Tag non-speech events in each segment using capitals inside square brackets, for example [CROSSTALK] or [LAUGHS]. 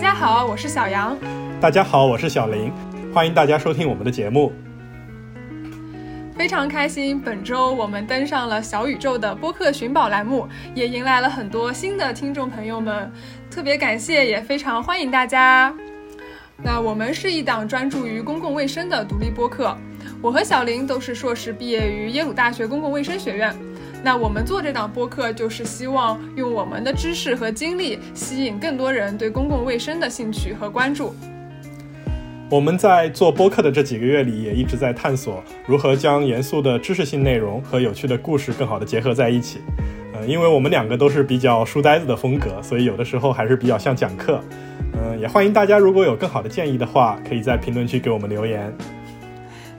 家好，我是小杨。大家好，我是小林。欢迎大家收听我们的节目。非常开心，本周我们登上了小宇宙的播客寻宝栏目，也迎来了很多新的听众朋友们，特别感谢，也非常欢迎大家。那我们是一档专注于公共卫生的独立播客，我和小林都是硕士毕业于耶鲁大学公共卫生学院。那我们做这档播客，就是希望用我们的知识和经历，吸引更多人对公共卫生的兴趣和关注。我们在做播客的这几个月里，也一直在探索如何将严肃的知识性内容和有趣的故事更好的结合在一起。呃，因为我们两个都是比较书呆子的风格，所以有的时候还是比较像讲课。嗯，也欢迎大家如果有更好的建议的话，可以在评论区给我们留言。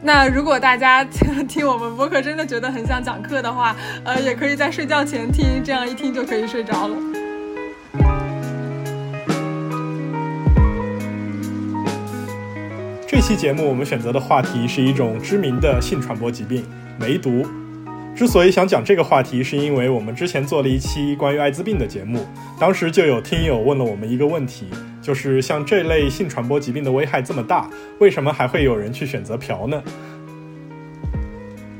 [LAUGHS] 那如果大家听我们播客真的觉得很像讲课的话，呃，也可以在睡觉前听，这样一听就可以睡着了。这期节目我们选择的话题是一种知名的性传播疾病——梅毒。之所以想讲这个话题，是因为我们之前做了一期关于艾滋病的节目，当时就有听友问了我们一个问题。就是像这类性传播疾病的危害这么大，为什么还会有人去选择嫖呢？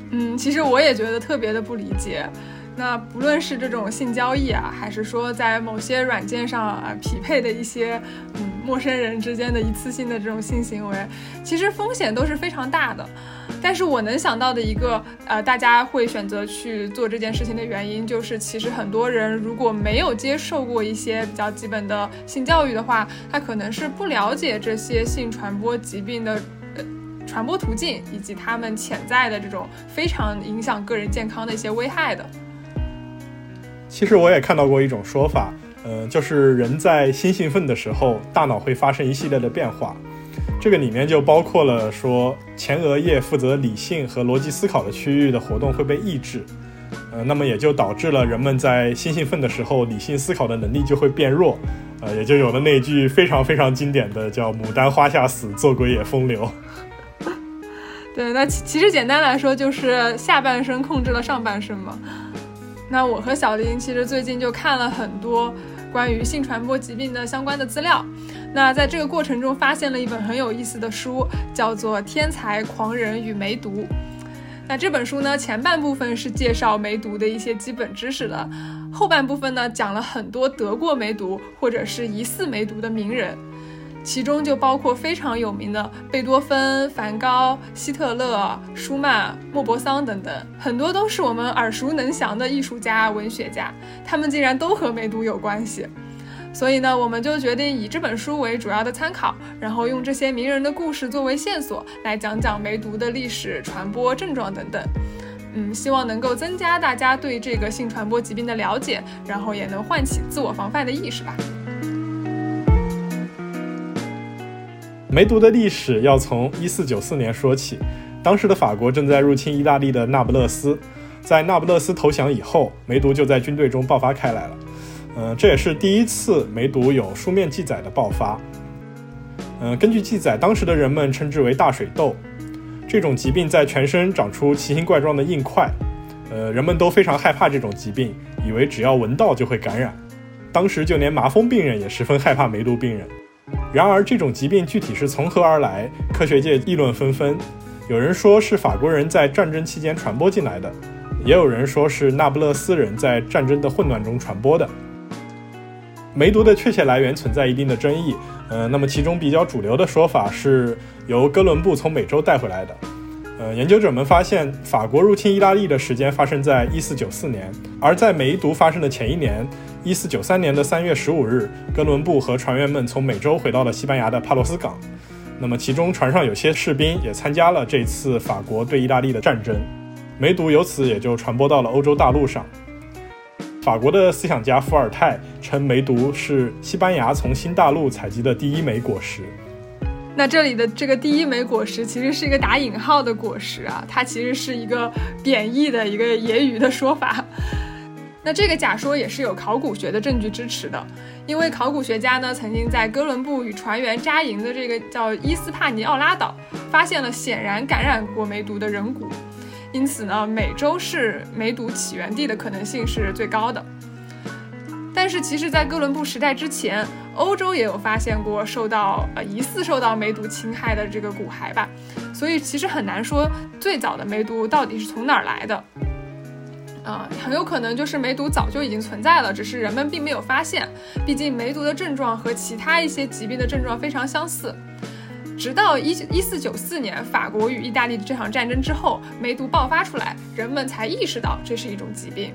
嗯，其实我也觉得特别的不理解。那不论是这种性交易啊，还是说在某些软件上啊匹配的一些嗯陌生人之间的一次性的这种性行为，其实风险都是非常大的。但是我能想到的一个，呃，大家会选择去做这件事情的原因，就是其实很多人如果没有接受过一些比较基本的性教育的话，他可能是不了解这些性传播疾病的呃传播途径，以及他们潜在的这种非常影响个人健康的一些危害的。其实我也看到过一种说法，嗯，就是人在性兴奋的时候，大脑会发生一系列的变化。这个里面就包括了说前额叶负责理性和逻辑思考的区域的活动会被抑制，呃，那么也就导致了人们在性兴奋的时候，理性思考的能力就会变弱，呃，也就有了那句非常非常经典的叫“牡丹花下死，做鬼也风流 [LAUGHS] ”。对，那其其实简单来说就是下半身控制了上半身嘛。那我和小林其实最近就看了很多关于性传播疾病的相关的资料。那在这个过程中，发现了一本很有意思的书，叫做《天才狂人与梅毒》。那这本书呢，前半部分是介绍梅毒的一些基本知识的，后半部分呢，讲了很多得过梅毒或者是疑似梅毒的名人，其中就包括非常有名的贝多芬、梵高、希特勒、舒曼、莫泊桑等等，很多都是我们耳熟能详的艺术家、文学家，他们竟然都和梅毒有关系。所以呢，我们就决定以这本书为主要的参考，然后用这些名人的故事作为线索，来讲讲梅毒的历史、传播、症状等等。嗯，希望能够增加大家对这个性传播疾病的了解，然后也能唤起自我防范的意识吧。梅毒的历史要从一四九四年说起，当时的法国正在入侵意大利的那不勒斯，在那不勒斯投降以后，梅毒就在军队中爆发开来了。嗯，这也是第一次梅毒有书面记载的爆发。嗯，根据记载，当时的人们称之为大水痘。这种疾病在全身长出奇形怪状的硬块，呃，人们都非常害怕这种疾病，以为只要闻到就会感染。当时就连麻风病人也十分害怕梅毒病人。然而，这种疾病具体是从何而来，科学界议论纷纷。有人说是法国人在战争期间传播进来的，也有人说是那不勒斯人在战争的混乱中传播的。梅毒的确切来源存在一定的争议，呃，那么其中比较主流的说法是由哥伦布从美洲带回来的。呃，研究者们发现，法国入侵意大利的时间发生在一四九四年，而在梅毒发生的前一年，一四九三年的三月十五日，哥伦布和船员们从美洲回到了西班牙的帕洛斯港。那么其中船上有些士兵也参加了这次法国对意大利的战争，梅毒由此也就传播到了欧洲大陆上。法国的思想家伏尔泰称梅毒是西班牙从新大陆采集的第一枚果实。那这里的这个第一枚果实其实是一个打引号的果实啊，它其实是一个贬义的一个揶揄的说法。那这个假说也是有考古学的证据支持的，因为考古学家呢曾经在哥伦布与船员扎营的这个叫伊斯帕尼奥拉岛发现了显然感染过梅毒的人骨。因此呢，美洲是梅毒起源地的可能性是最高的。但是其实，在哥伦布时代之前，欧洲也有发现过受到呃疑似受到梅毒侵害的这个骨骸吧，所以其实很难说最早的梅毒到底是从哪儿来的。啊，很有可能就是梅毒早就已经存在了，只是人们并没有发现。毕竟梅毒的症状和其他一些疾病的症状非常相似。直到一一四九四年法国与意大利的这场战争之后，梅毒爆发出来，人们才意识到这是一种疾病。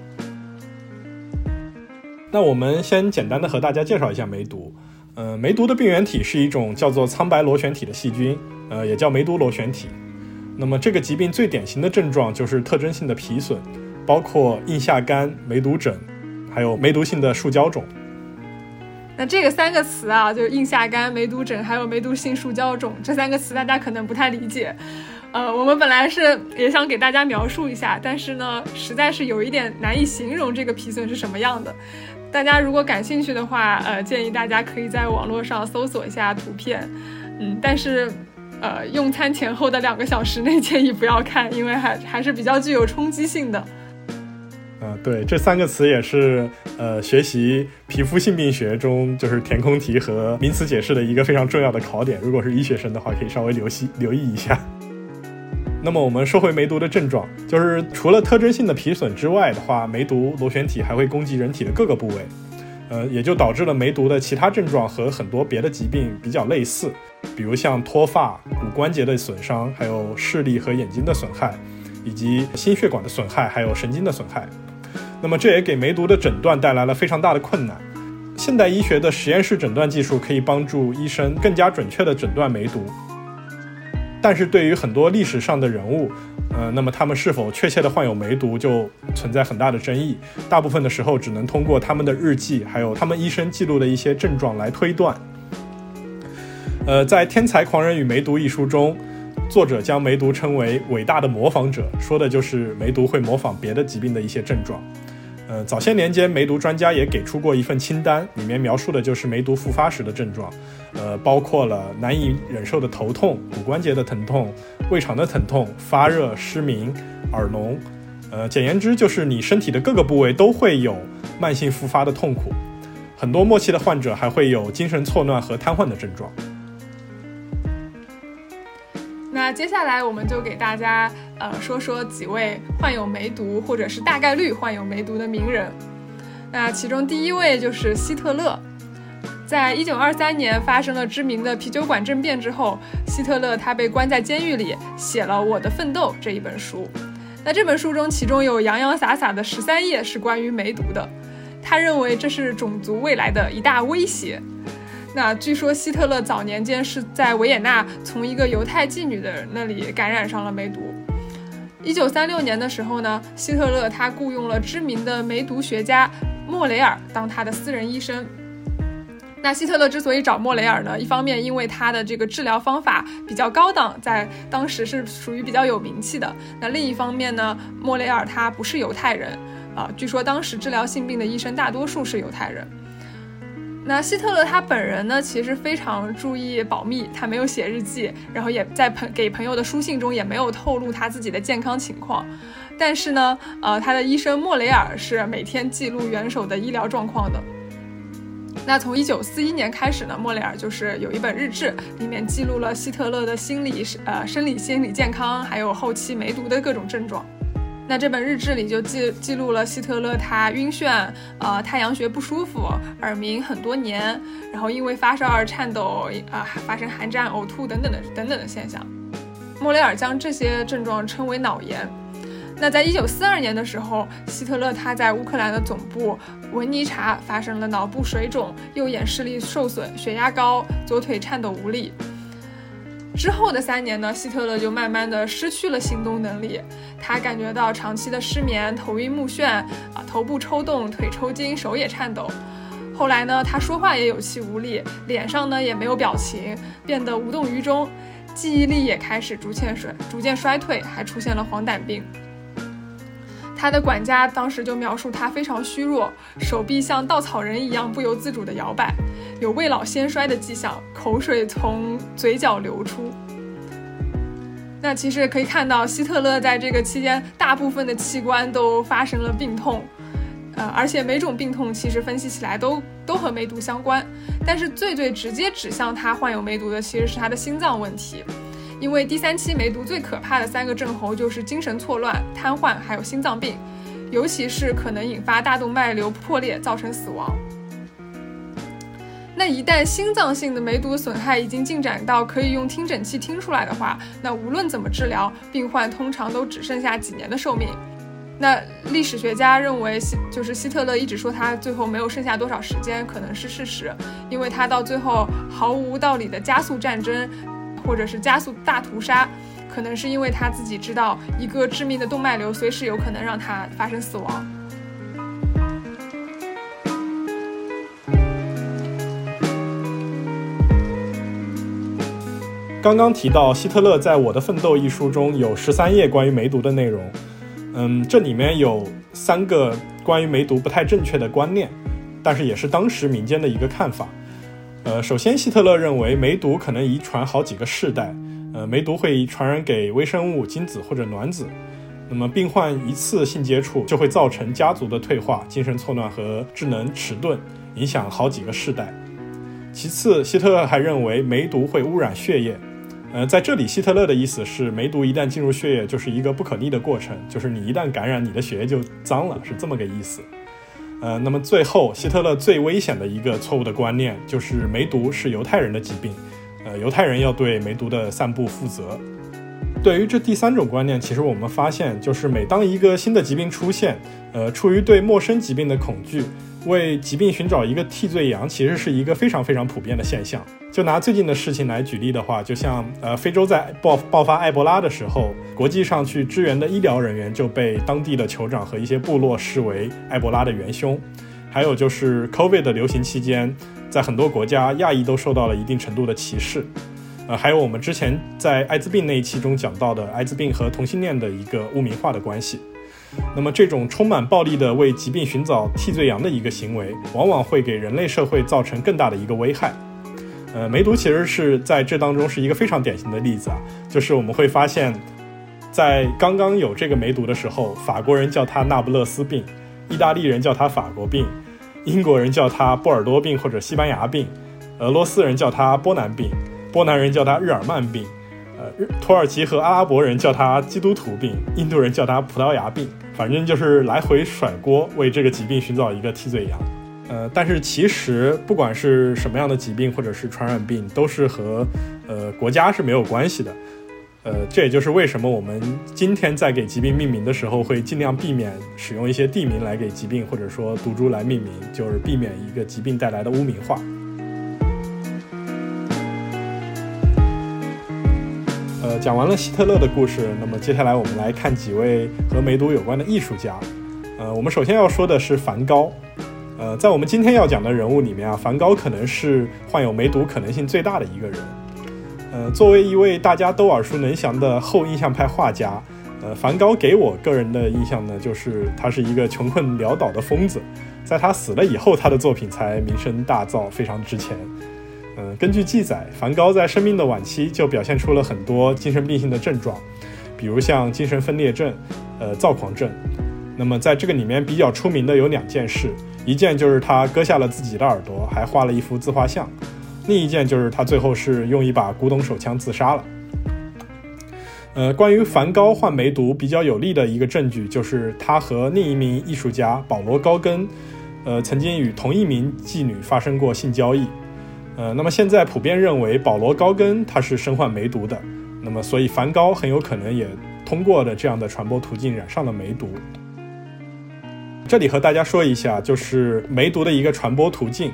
那我们先简单的和大家介绍一下梅毒。呃，梅毒的病原体是一种叫做苍白螺旋体的细菌，呃，也叫梅毒螺旋体。那么这个疾病最典型的症状就是特征性的皮损。包括硬下疳、梅毒疹，还有梅毒性的树胶肿。那这个三个词啊，就是硬下疳、梅毒疹，还有梅毒性树胶肿这三个词，大家可能不太理解。呃，我们本来是也想给大家描述一下，但是呢，实在是有一点难以形容这个皮损是什么样的。大家如果感兴趣的话，呃，建议大家可以在网络上搜索一下图片。嗯，但是。呃，用餐前后的两个小时内建议不要看，因为还还是比较具有冲击性的。嗯，对，这三个词也是呃学习皮肤性病学中就是填空题和名词解释的一个非常重要的考点。如果是医学生的话，可以稍微留心留意一下。那么我们说回梅毒的症状，就是除了特征性的皮损之外的话，梅毒螺旋体还会攻击人体的各个部位，呃，也就导致了梅毒的其他症状和很多别的疾病比较类似。比如像脱发、骨关节的损伤，还有视力和眼睛的损害，以及心血管的损害，还有神经的损害。那么这也给梅毒的诊断带来了非常大的困难。现代医学的实验室诊断技术可以帮助医生更加准确地诊断梅毒，但是对于很多历史上的人物，呃，那么他们是否确切地患有梅毒就存在很大的争议。大部分的时候只能通过他们的日记，还有他们医生记录的一些症状来推断。呃，在《天才狂人与梅毒》一书中，作者将梅毒称为伟大的模仿者，说的就是梅毒会模仿别的疾病的一些症状。呃，早些年间，梅毒专家也给出过一份清单，里面描述的就是梅毒复发时的症状，呃，包括了难以忍受的头痛、骨关节的疼痛、胃肠的疼痛、发热、失明、耳聋。呃，简言之，就是你身体的各个部位都会有慢性复发的痛苦。很多末期的患者还会有精神错乱和瘫痪的症状。那接下来我们就给大家呃说说几位患有梅毒或者是大概率患有梅毒的名人。那其中第一位就是希特勒。在一九二三年发生了知名的啤酒馆政变之后，希特勒他被关在监狱里，写了《我的奋斗》这一本书。那这本书中，其中有洋洋洒洒的十三页是关于梅毒的。他认为这是种族未来的一大威胁。那据说希特勒早年间是在维也纳从一个犹太妓女的那里感染上了梅毒。一九三六年的时候呢，希特勒他雇佣了知名的梅毒学家莫雷尔当他的私人医生。那希特勒之所以找莫雷尔呢，一方面因为他的这个治疗方法比较高档，在当时是属于比较有名气的。那另一方面呢，莫雷尔他不是犹太人啊，据说当时治疗性病的医生大多数是犹太人。那希特勒他本人呢，其实非常注意保密，他没有写日记，然后也在朋给朋友的书信中也没有透露他自己的健康情况。但是呢，呃，他的医生莫雷尔是每天记录元首的医疗状况的。那从一九四一年开始呢，莫雷尔就是有一本日志，里面记录了希特勒的心理、呃生理、心理健康，还有后期梅毒的各种症状。那这本日志里就记记录了希特勒他晕眩，呃太阳穴不舒服，耳鸣很多年，然后因为发烧而颤抖，啊发生寒战、呕吐等等的等等的现象。莫雷尔将这些症状称为脑炎。那在一九四二年的时候，希特勒他在乌克兰的总部文尼察发生了脑部水肿，右眼视力受损，血压高，左腿颤抖无力。之后的三年呢，希特勒就慢慢的失去了行动能力，他感觉到长期的失眠、头晕目眩啊，头部抽动、腿抽筋、手也颤抖。后来呢，他说话也有气无力，脸上呢也没有表情，变得无动于衷，记忆力也开始逐渐衰逐渐衰退，还出现了黄疸病。他的管家当时就描述他非常虚弱，手臂像稻草人一样不由自主地摇摆，有未老先衰的迹象，口水从嘴角流出。那其实可以看到，希特勒在这个期间大部分的器官都发生了病痛，呃，而且每种病痛其实分析起来都都和梅毒相关，但是最最直接指向他患有梅毒的其实是他的心脏问题，因为第三期梅毒最可怕的三个症候就是精神错乱、瘫痪还有心脏病，尤其是可能引发大动脉瘤破裂造成死亡。那一旦心脏性的梅毒损害已经进展到可以用听诊器听出来的话，那无论怎么治疗，病患通常都只剩下几年的寿命。那历史学家认为，希就是希特勒一直说他最后没有剩下多少时间，可能是事实，因为他到最后毫无道理的加速战争，或者是加速大屠杀，可能是因为他自己知道一个致命的动脉瘤随时有可能让他发生死亡。刚刚提到希特勒在我的奋斗一书中有十三页关于梅毒的内容。嗯，这里面有三个关于梅毒不太正确的观念，但是也是当时民间的一个看法。呃，首先，希特勒认为梅毒可能遗传好几个世代，呃，梅毒会传染给微生物、精子或者卵子。那么，病患一次性接触就会造成家族的退化、精神错乱和智能迟钝，影响好几个世代。其次，希特勒还认为梅毒会污染血液。呃，在这里，希特勒的意思是，梅毒一旦进入血液，就是一个不可逆的过程，就是你一旦感染，你的血液就脏了，是这么个意思。呃，那么最后，希特勒最危险的一个错误的观念就是梅毒是犹太人的疾病，呃，犹太人要对梅毒的散布负责。对于这第三种观念，其实我们发现，就是每当一个新的疾病出现，呃，出于对陌生疾病的恐惧。为疾病寻找一个替罪羊，其实是一个非常非常普遍的现象。就拿最近的事情来举例的话，就像呃，非洲在爆爆发埃博拉的时候，国际上去支援的医疗人员就被当地的酋长和一些部落视为埃博拉的元凶。还有就是 COVID 的流行期间，在很多国家，亚裔都受到了一定程度的歧视。呃，还有我们之前在艾滋病那一期中讲到的艾滋病和同性恋的一个污名化的关系。那么，这种充满暴力的为疾病寻找替罪羊的一个行为，往往会给人类社会造成更大的一个危害。呃，梅毒其实是在这当中是一个非常典型的例子啊，就是我们会发现，在刚刚有这个梅毒的时候，法国人叫它那不勒斯病，意大利人叫它法国病，英国人叫它波尔多病或者西班牙病，俄罗斯人叫它波南病，波兰人叫它日耳曼病。呃，土耳其和阿拉伯人叫它基督徒病，印度人叫它葡萄牙病，反正就是来回甩锅，为这个疾病寻找一个替罪羊。呃，但是其实不管是什么样的疾病或者是传染病，都是和呃国家是没有关系的。呃，这也就是为什么我们今天在给疾病命名的时候，会尽量避免使用一些地名来给疾病或者说毒株来命名，就是避免一个疾病带来的污名化。呃，讲完了希特勒的故事，那么接下来我们来看几位和梅毒有关的艺术家。呃，我们首先要说的是梵高。呃，在我们今天要讲的人物里面啊，梵高可能是患有梅毒可能性最大的一个人。呃，作为一位大家都耳熟能详的后印象派画家，呃，梵高给我个人的印象呢，就是他是一个穷困潦倒的疯子。在他死了以后，他的作品才名声大噪，非常值钱。嗯，根据记载，梵高在生命的晚期就表现出了很多精神病性的症状，比如像精神分裂症、呃躁狂症。那么在这个里面比较出名的有两件事，一件就是他割下了自己的耳朵，还画了一幅自画像；另一件就是他最后是用一把古董手枪自杀了。呃，关于梵高患梅毒比较有力的一个证据，就是他和另一名艺术家保罗高更，呃，曾经与同一名妓女发生过性交易。呃，那么现在普遍认为保罗高更他是身患梅毒的，那么所以梵高很有可能也通过的这样的传播途径染上了梅毒。这里和大家说一下，就是梅毒的一个传播途径，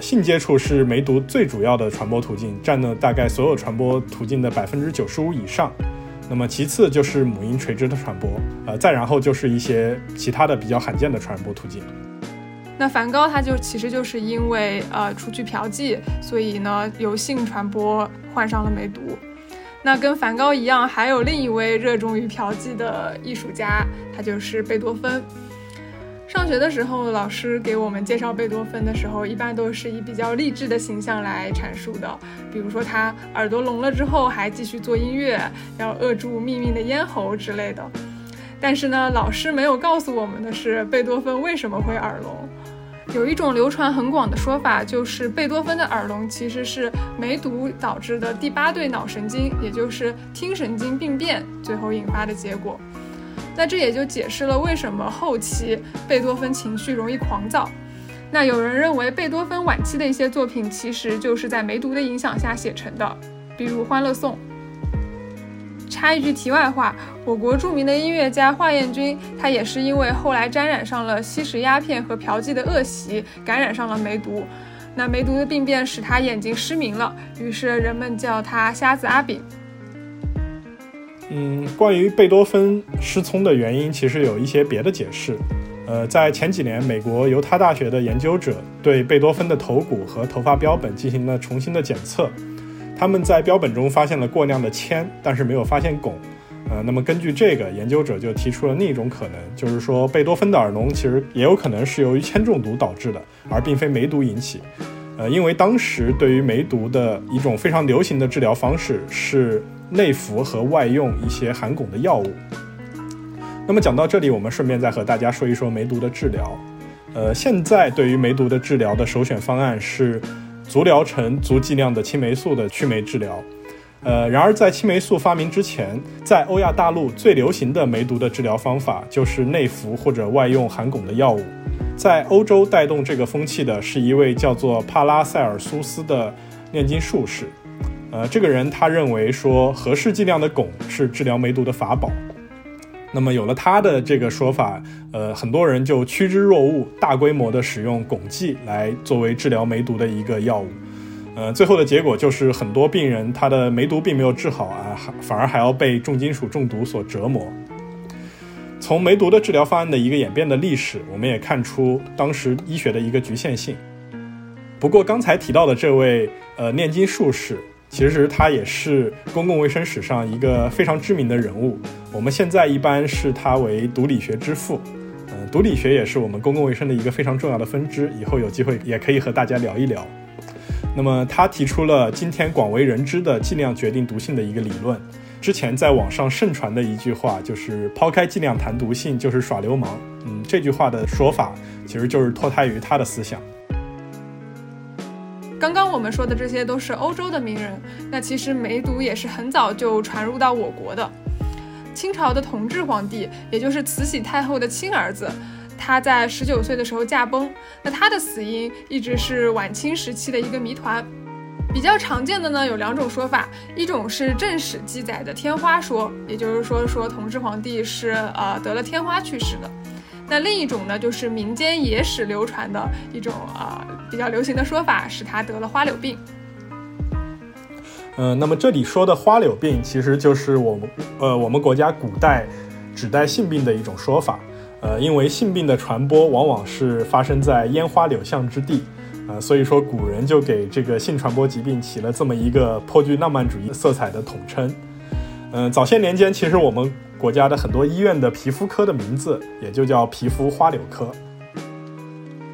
性接触是梅毒最主要的传播途径，占了大概所有传播途径的百分之九十五以上。那么其次就是母婴垂直的传播，呃，再然后就是一些其他的比较罕见的传播途径。那梵高他就其实就是因为呃出去嫖妓，所以呢由性传播患上了梅毒。那跟梵高一样，还有另一位热衷于嫖妓的艺术家，他就是贝多芬。上学的时候，老师给我们介绍贝多芬的时候，一般都是以比较励志的形象来阐述的，比如说他耳朵聋了之后还继续做音乐，要扼住秘密的咽喉之类的。但是呢，老师没有告诉我们的是贝多芬为什么会耳聋。有一种流传很广的说法，就是贝多芬的耳聋其实是梅毒导致的第八对脑神经，也就是听神经病变，最后引发的结果。那这也就解释了为什么后期贝多芬情绪容易狂躁。那有人认为贝多芬晚期的一些作品其实就是在梅毒的影响下写成的，比如《欢乐颂》。插一句题外话，我国著名的音乐家华彦钧，他也是因为后来沾染上了吸食鸦片和嫖妓的恶习，感染上了梅毒。那梅毒的病变使他眼睛失明了，于是人们叫他瞎子阿炳。嗯，关于贝多芬失聪的原因，其实有一些别的解释。呃，在前几年，美国犹他大学的研究者对贝多芬的头骨和头发标本进行了重新的检测，他们在标本中发现了过量的铅，但是没有发现汞。呃，那么根据这个，研究者就提出了另一种可能，就是说贝多芬的耳聋其实也有可能是由于铅中毒导致的，而并非梅毒引起。呃，因为当时对于梅毒的一种非常流行的治疗方式是。内服和外用一些含汞的药物。那么讲到这里，我们顺便再和大家说一说梅毒的治疗。呃，现在对于梅毒的治疗的首选方案是足疗程、足剂量的青霉素的驱霉治疗。呃，然而在青霉素发明之前，在欧亚大陆最流行的梅毒的治疗方法就是内服或者外用含汞的药物。在欧洲带动这个风气的是一位叫做帕拉塞尔苏斯的炼金术士。呃，这个人他认为说合适剂量的汞是治疗梅毒的法宝。那么有了他的这个说法，呃，很多人就趋之若鹜，大规模的使用汞剂来作为治疗梅毒的一个药物。呃，最后的结果就是很多病人他的梅毒并没有治好啊，反而还要被重金属中毒所折磨。从梅毒的治疗方案的一个演变的历史，我们也看出当时医学的一个局限性。不过刚才提到的这位呃炼金术士。其实他也是公共卫生史上一个非常知名的人物，我们现在一般视他为毒理学之父。嗯，毒理学也是我们公共卫生的一个非常重要的分支，以后有机会也可以和大家聊一聊。那么他提出了今天广为人知的剂量决定毒性的一个理论。之前在网上盛传的一句话就是“抛开剂量谈毒性就是耍流氓”。嗯，这句话的说法其实就是脱胎于他的思想。刚刚我们说的这些都是欧洲的名人，那其实梅毒也是很早就传入到我国的。清朝的同治皇帝，也就是慈禧太后的亲儿子，他在十九岁的时候驾崩，那他的死因一直是晚清时期的一个谜团。比较常见的呢有两种说法，一种是正史记载的天花说，也就是说说同治皇帝是呃得了天花去世的。那另一种呢，就是民间野史流传的一种啊比较流行的说法，是他得了花柳病。嗯，那么这里说的花柳病，其实就是我们呃我们国家古代指代性病的一种说法。呃，因为性病的传播往往是发生在烟花柳巷之地，呃，所以说古人就给这个性传播疾病起了这么一个颇具浪漫主义色彩的统称。嗯，早些年间，其实我们。国家的很多医院的皮肤科的名字也就叫皮肤花柳科。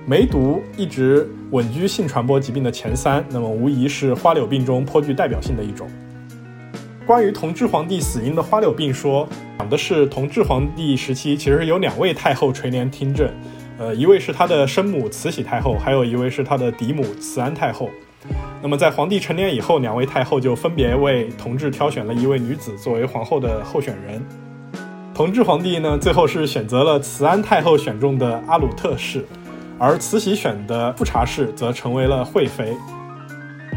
梅毒一直稳居性传播疾病的前三，那么无疑是花柳病中颇具代表性的一种。关于同治皇帝死因的花柳病说，讲的是同治皇帝时期其实有两位太后垂帘听政，呃，一位是他的生母慈禧太后，还有一位是他的嫡母慈安太后。那么在皇帝成年以后，两位太后就分别为同治挑选了一位女子作为皇后的候选人。同治皇帝呢，最后是选择了慈安太后选中的阿鲁特氏，而慈禧选的富察氏则成为了惠妃。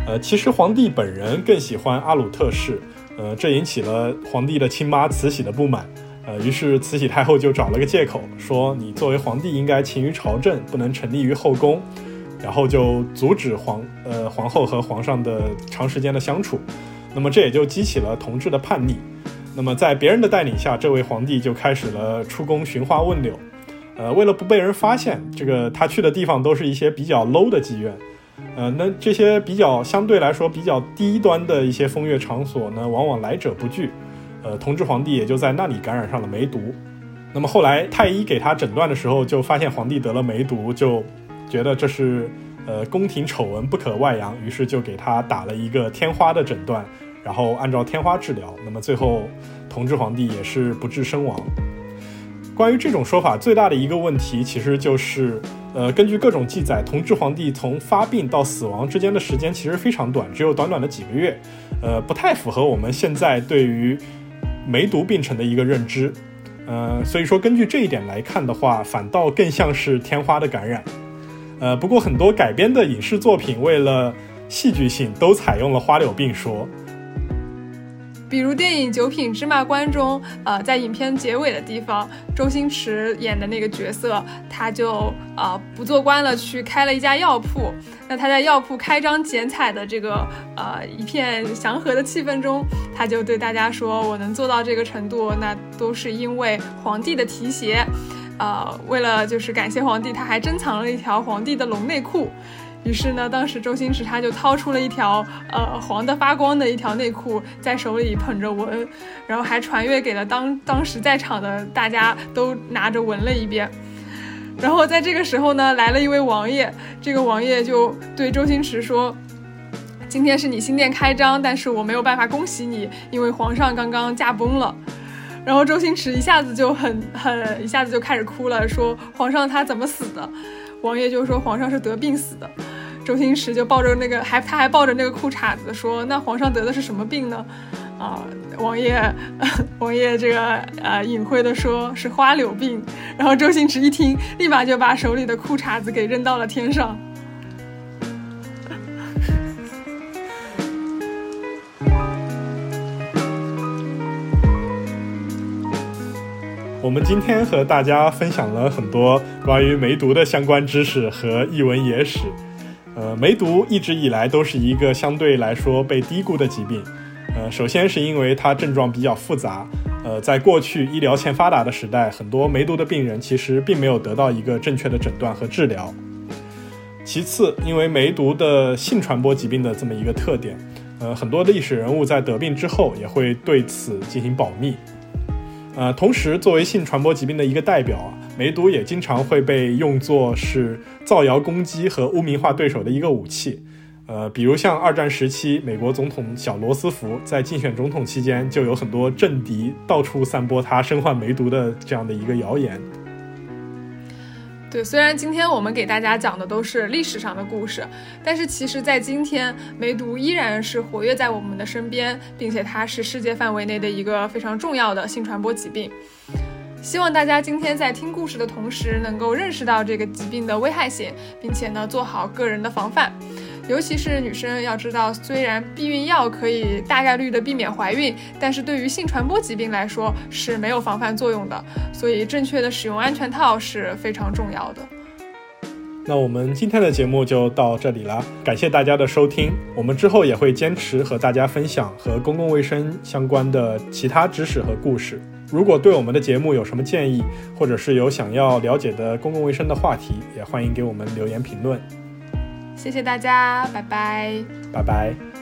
呃，其实皇帝本人更喜欢阿鲁特氏，呃，这引起了皇帝的亲妈慈禧的不满。呃，于是慈禧太后就找了个借口，说你作为皇帝应该勤于朝政，不能沉溺于后宫，然后就阻止皇呃皇后和皇上的长时间的相处。那么这也就激起了同治的叛逆。那么，在别人的带领下，这位皇帝就开始了出宫寻花问柳。呃，为了不被人发现，这个他去的地方都是一些比较 low 的妓院。呃，那这些比较相对来说比较低端的一些风月场所呢，往往来者不拒。呃，同治皇帝也就在那里感染上了梅毒。那么后来太医给他诊断的时候，就发现皇帝得了梅毒，就觉得这是呃宫廷丑闻不可外扬，于是就给他打了一个天花的诊断。然后按照天花治疗，那么最后同治皇帝也是不治身亡。关于这种说法，最大的一个问题其实就是，呃，根据各种记载，同治皇帝从发病到死亡之间的时间其实非常短，只有短短的几个月，呃，不太符合我们现在对于梅毒病程的一个认知，呃，所以说根据这一点来看的话，反倒更像是天花的感染，呃，不过很多改编的影视作品为了戏剧性都采用了花柳病说。比如电影《九品芝麻官》中，呃，在影片结尾的地方，周星驰演的那个角色，他就呃不做官了，去开了一家药铺。那他在药铺开张剪彩的这个呃一片祥和的气氛中，他就对大家说：“我能做到这个程度，那都是因为皇帝的提携。呃，为了就是感谢皇帝，他还珍藏了一条皇帝的龙内裤。”于是呢，当时周星驰他就掏出了一条呃黄的发光的一条内裤，在手里捧着闻，然后还传阅给了当当时在场的大家都拿着闻了一遍。然后在这个时候呢，来了一位王爷，这个王爷就对周星驰说：“今天是你新店开张，但是我没有办法恭喜你，因为皇上刚刚驾崩了。”然后周星驰一下子就很很一下子就开始哭了，说：“皇上他怎么死的？”王爷就说：“皇上是得病死的。”周星驰就抱着那个，还他还抱着那个裤衩子说：“那皇上得的是什么病呢？”啊，王爷，[LAUGHS] 王爷这个呃隐晦的说是花柳病。然后周星驰一听，立马就把手里的裤衩子给扔到了天上。我们今天和大家分享了很多关于梅毒的相关知识和译文野史。呃，梅毒一直以来都是一个相对来说被低估的疾病。呃，首先是因为它症状比较复杂。呃，在过去医疗欠发达的时代，很多梅毒的病人其实并没有得到一个正确的诊断和治疗。其次，因为梅毒的性传播疾病的这么一个特点，呃，很多的历史人物在得病之后也会对此进行保密。呃，同时作为性传播疾病的一个代表啊。梅毒也经常会被用作是造谣攻击和污名化对手的一个武器，呃，比如像二战时期，美国总统小罗斯福在竞选总统期间，就有很多政敌到处散播他身患梅毒的这样的一个谣言。对，虽然今天我们给大家讲的都是历史上的故事，但是其实，在今天，梅毒依然是活跃在我们的身边，并且它是世界范围内的一个非常重要的性传播疾病。希望大家今天在听故事的同时，能够认识到这个疾病的危害性，并且呢做好个人的防范。尤其是女生要知道，虽然避孕药可以大概率的避免怀孕，但是对于性传播疾病来说是没有防范作用的。所以正确的使用安全套是非常重要的。那我们今天的节目就到这里了，感谢大家的收听。我们之后也会坚持和大家分享和公共卫生相关的其他知识和故事。如果对我们的节目有什么建议，或者是有想要了解的公共卫生的话题，也欢迎给我们留言评论。谢谢大家，拜拜，拜拜。